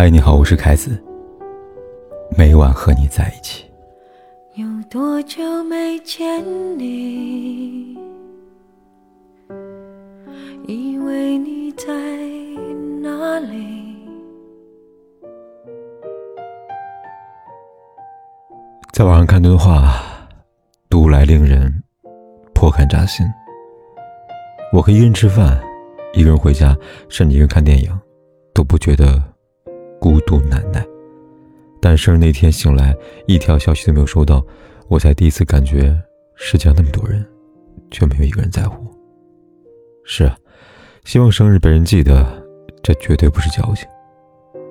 嗨，你好，我是凯子。每晚和你在一起。有多久没见你？以为你在哪里？在网上看段话，读来令人颇感扎心。我可以一个人吃饭，一个人回家，甚至一个人看电影，都不觉得孤独难耐。但生日那天醒来，一条消息都没有收到，我才第一次感觉世界上那么多人，却没有一个人在乎。是啊，希望生日被人记得，这绝对不是矫情。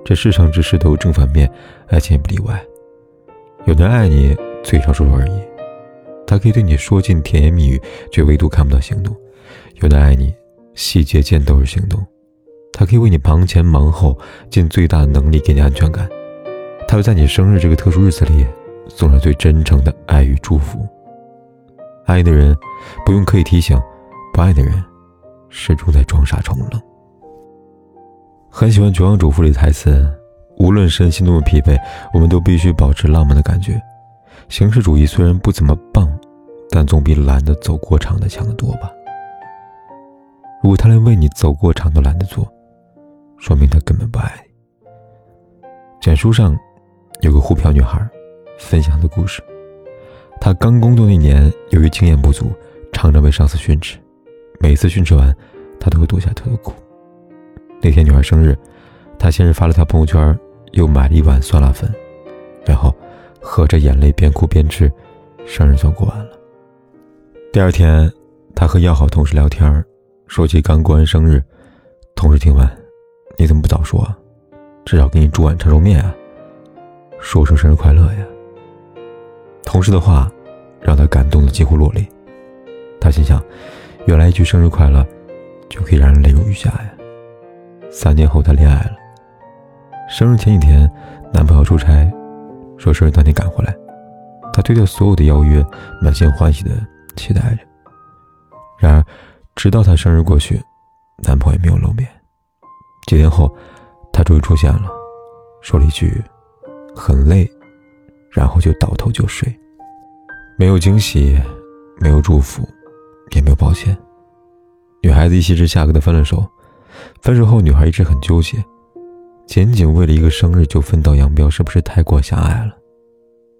这世上之事都有正反面，爱情也不例外。有人爱你，嘴上说说而已，他可以对你说尽甜言蜜语，却唯独看不到行动；有的爱你，细节见都是行动，他可以为你忙前忙后，尽最大能力给你安全感。他会在你生日这个特殊日子里，送上最真诚的爱与祝福。爱的人不用刻意提醒，不爱的人始终在装傻充愣。很喜欢《绝望主妇》里的台词：“无论身心多么疲惫，我们都必须保持浪漫的感觉。形式主义虽然不怎么棒，但总比懒得走过场的强得多吧。如果他连为你走过场都懒得做，说明他根本不爱你。”简书上。有个沪漂女孩分享的故事。她刚工作那年，由于经验不足，常常被上司训斥。每次训斥完，她都会躲下偷偷哭。那天女孩生日，她先是发了条朋友圈，又买了一碗酸辣粉，然后合着眼泪边哭边吃，生日算过完了。第二天，她和要好同事聊天，说起刚过完生日，同事听完：“你怎么不早说？至少给你煮碗长寿面啊！”说声生日快乐呀！同事的话让他感动的几乎落泪。他心想，原来一句生日快乐就可以让人泪如雨下呀。三年后，他恋爱了。生日前几天，男朋友出差，说生日当天赶回来。他推掉所有的邀约，满心欢喜的期待着。然而，直到他生日过去，男朋友也没有露面。几天后，他终于出现了，说了一句。很累，然后就倒头就睡，没有惊喜，没有祝福，也没有抱歉。女孩子一气之下跟他分了手。分手后，女孩一直很纠结，仅仅为了一个生日就分道扬镳，是不是太过狭隘了？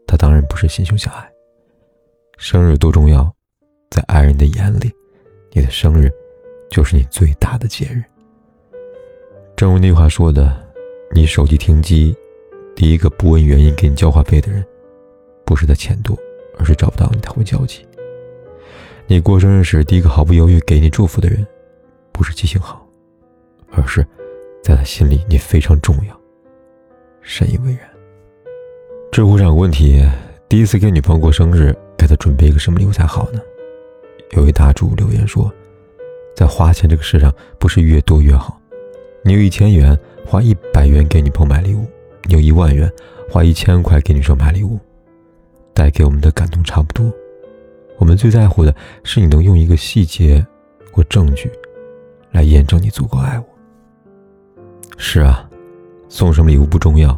他当然不是心胸狭隘。生日多重要，在爱人的眼里，你的生日就是你最大的节日。正如那句话说的：“你手机停机。”第一个不问原因给你交话费的人，不是他钱多，而是找不到你他会焦急。你过生日时，第一个毫不犹豫给你祝福的人，不是记性好，而是在他心里你非常重要，深以为然。知乎上有问题：第一次给女朋友过生日，给她准备一个什么礼物才好呢？有位答主留言说，在花钱这个事上，不是越多越好。你有一千元，花一百元给女朋友买礼物。你有一万元，花一千块给女生买礼物，带给我们的感动差不多。我们最在乎的是你能用一个细节或证据，来验证你足够爱我。是啊，送什么礼物不重要，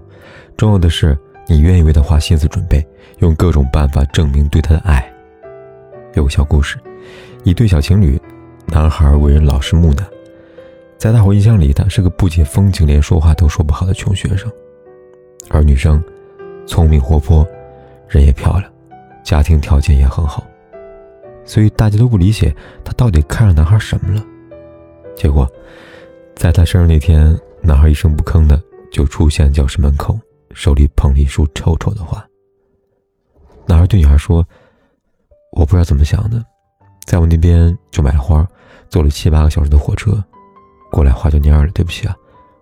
重要的是你愿意为他花心思准备，用各种办法证明对他的爱。有个小故事，一对小情侣，男孩为人老实木讷，在大伙印象里，他是个不解风情，连说话都说不好的穷学生。而女生，聪明活泼，人也漂亮，家庭条件也很好，所以大家都不理解她到底看上男孩什么了。结果，在她生日那天，男孩一声不吭的就出现教室门口，手里捧了一束臭臭的花。男孩对女孩说：“我不知道怎么想的，在我那边就买了花，坐了七八个小时的火车，过来花就蔫了。对不起啊，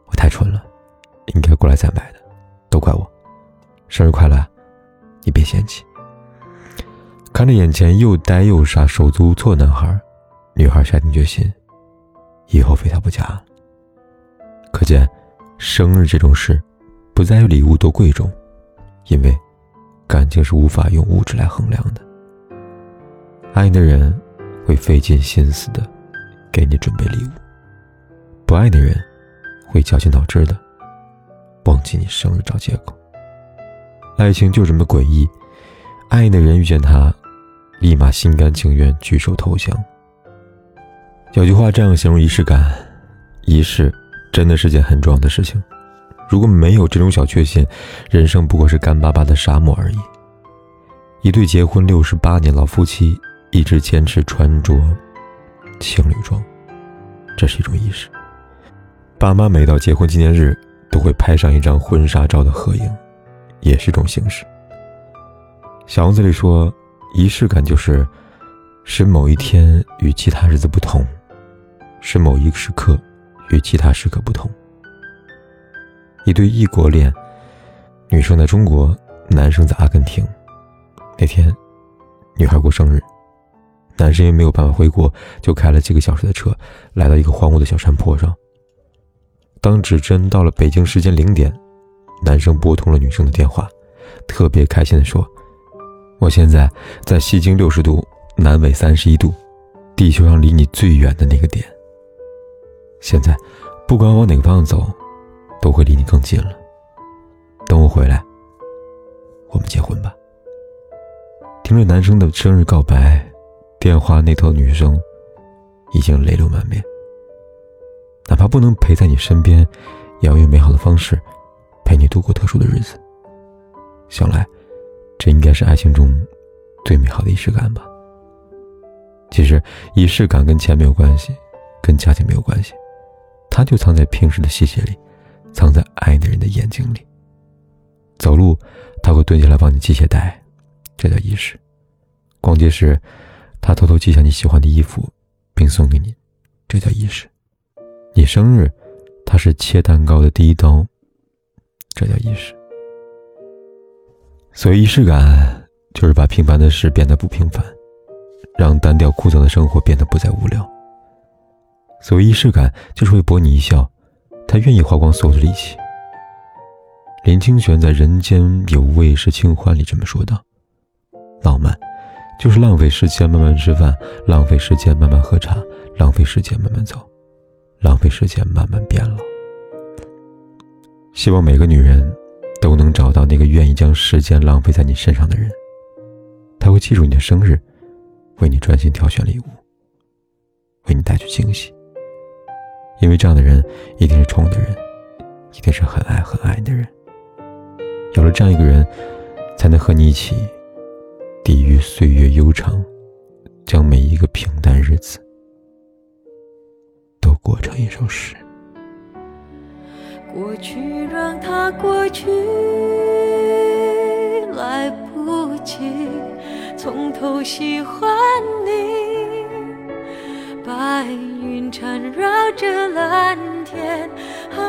我太蠢了，应该过来再买的。”都怪我，生日快乐！你别嫌弃。看着眼前又呆又傻、手足无措男孩，女孩下定决心，以后非他不嫁。可见，生日这种事，不在于礼物多贵重，因为感情是无法用物质来衡量的。爱你的人会费尽心思的给你准备礼物，不爱的人会绞尽脑汁的。忘记你生日找借口。爱情就这么诡异，爱的人遇见他，立马心甘情愿举手投降。有句话这样形容仪式感：仪式真的是件很重要的事情。如果没有这种小确幸，人生不过是干巴巴的沙漠而已。一对结婚六十八年老夫妻一直坚持穿着情侣装，这是一种仪式。爸妈每到结婚纪念日都会拍上一张婚纱照的合影，也是一种形式。小王子里说，仪式感就是使某一天与其他日子不同。是某一个时刻与其他时刻不同。一对异国恋，女生在中国，男生在阿根廷。那天，女孩过生日，男生因为没有办法回国，就开了几个小时的车，来到一个荒芜的小山坡上。当指针到了北京时间零点，男生拨通了女生的电话，特别开心地说：“我现在在西经六十度，南纬三十一度，地球上离你最远的那个点。”现在，不管往哪个方向走，都会离你更近了。等我回来，我们结婚吧。听着男生的生日告白，电话那头女生已经泪流满面。哪怕不能陪在你身边，也要用美好的方式陪你度过特殊的日子。想来，这应该是爱情中最美好的仪式感吧。其实，仪式感跟钱没有关系，跟家庭没有关系。它就藏在平时的细节里，藏在爱的人的眼睛里。走路，他会蹲下来帮你系鞋带，这叫仪式；逛街时，他偷偷系下你喜欢的衣服，并送给你，这叫仪式；你生日，他是切蛋糕的第一刀，这叫仪式。所谓仪式感，就是把平凡的事变得不平凡，让单调枯燥的生活变得不再无聊。所谓仪式感，就是会博你一笑，他愿意花光所有的力气。林清玄在《人间有味是清欢》里这么说道：“浪漫，就是浪费时间慢慢吃饭，浪费时间慢慢喝茶，浪费时间慢慢走，浪费时间慢慢变老。”希望每个女人都能找到那个愿意将时间浪费在你身上的人，他会记住你的生日，为你专心挑选礼物，为你带去惊喜。因为这样的人一定是宠你的人，一定是很爱很爱你的人。有了这样一个人，才能和你一起抵御岁月悠长，将每一个平淡日子过成一首诗。过去让它过去，来不及从头喜欢你。白云缠绕着蓝天，啊，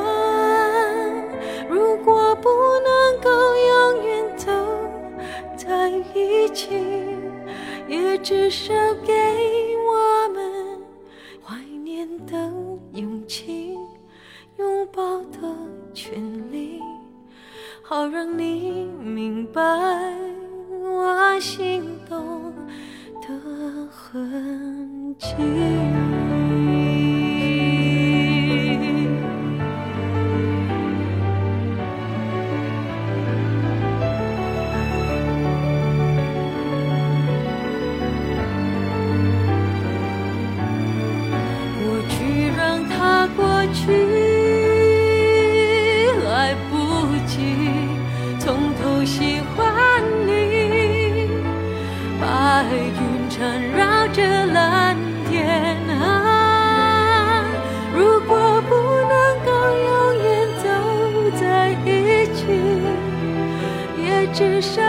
如果不能够永远走在一起，也至少给痕迹。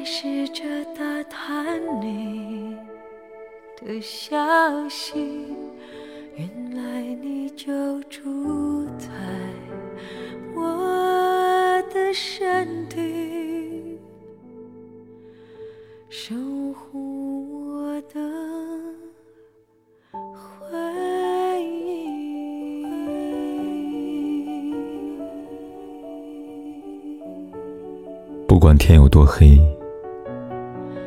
还试着打探你的消息，原来你就住在我的身体，守护我的回忆。不管天有多黑，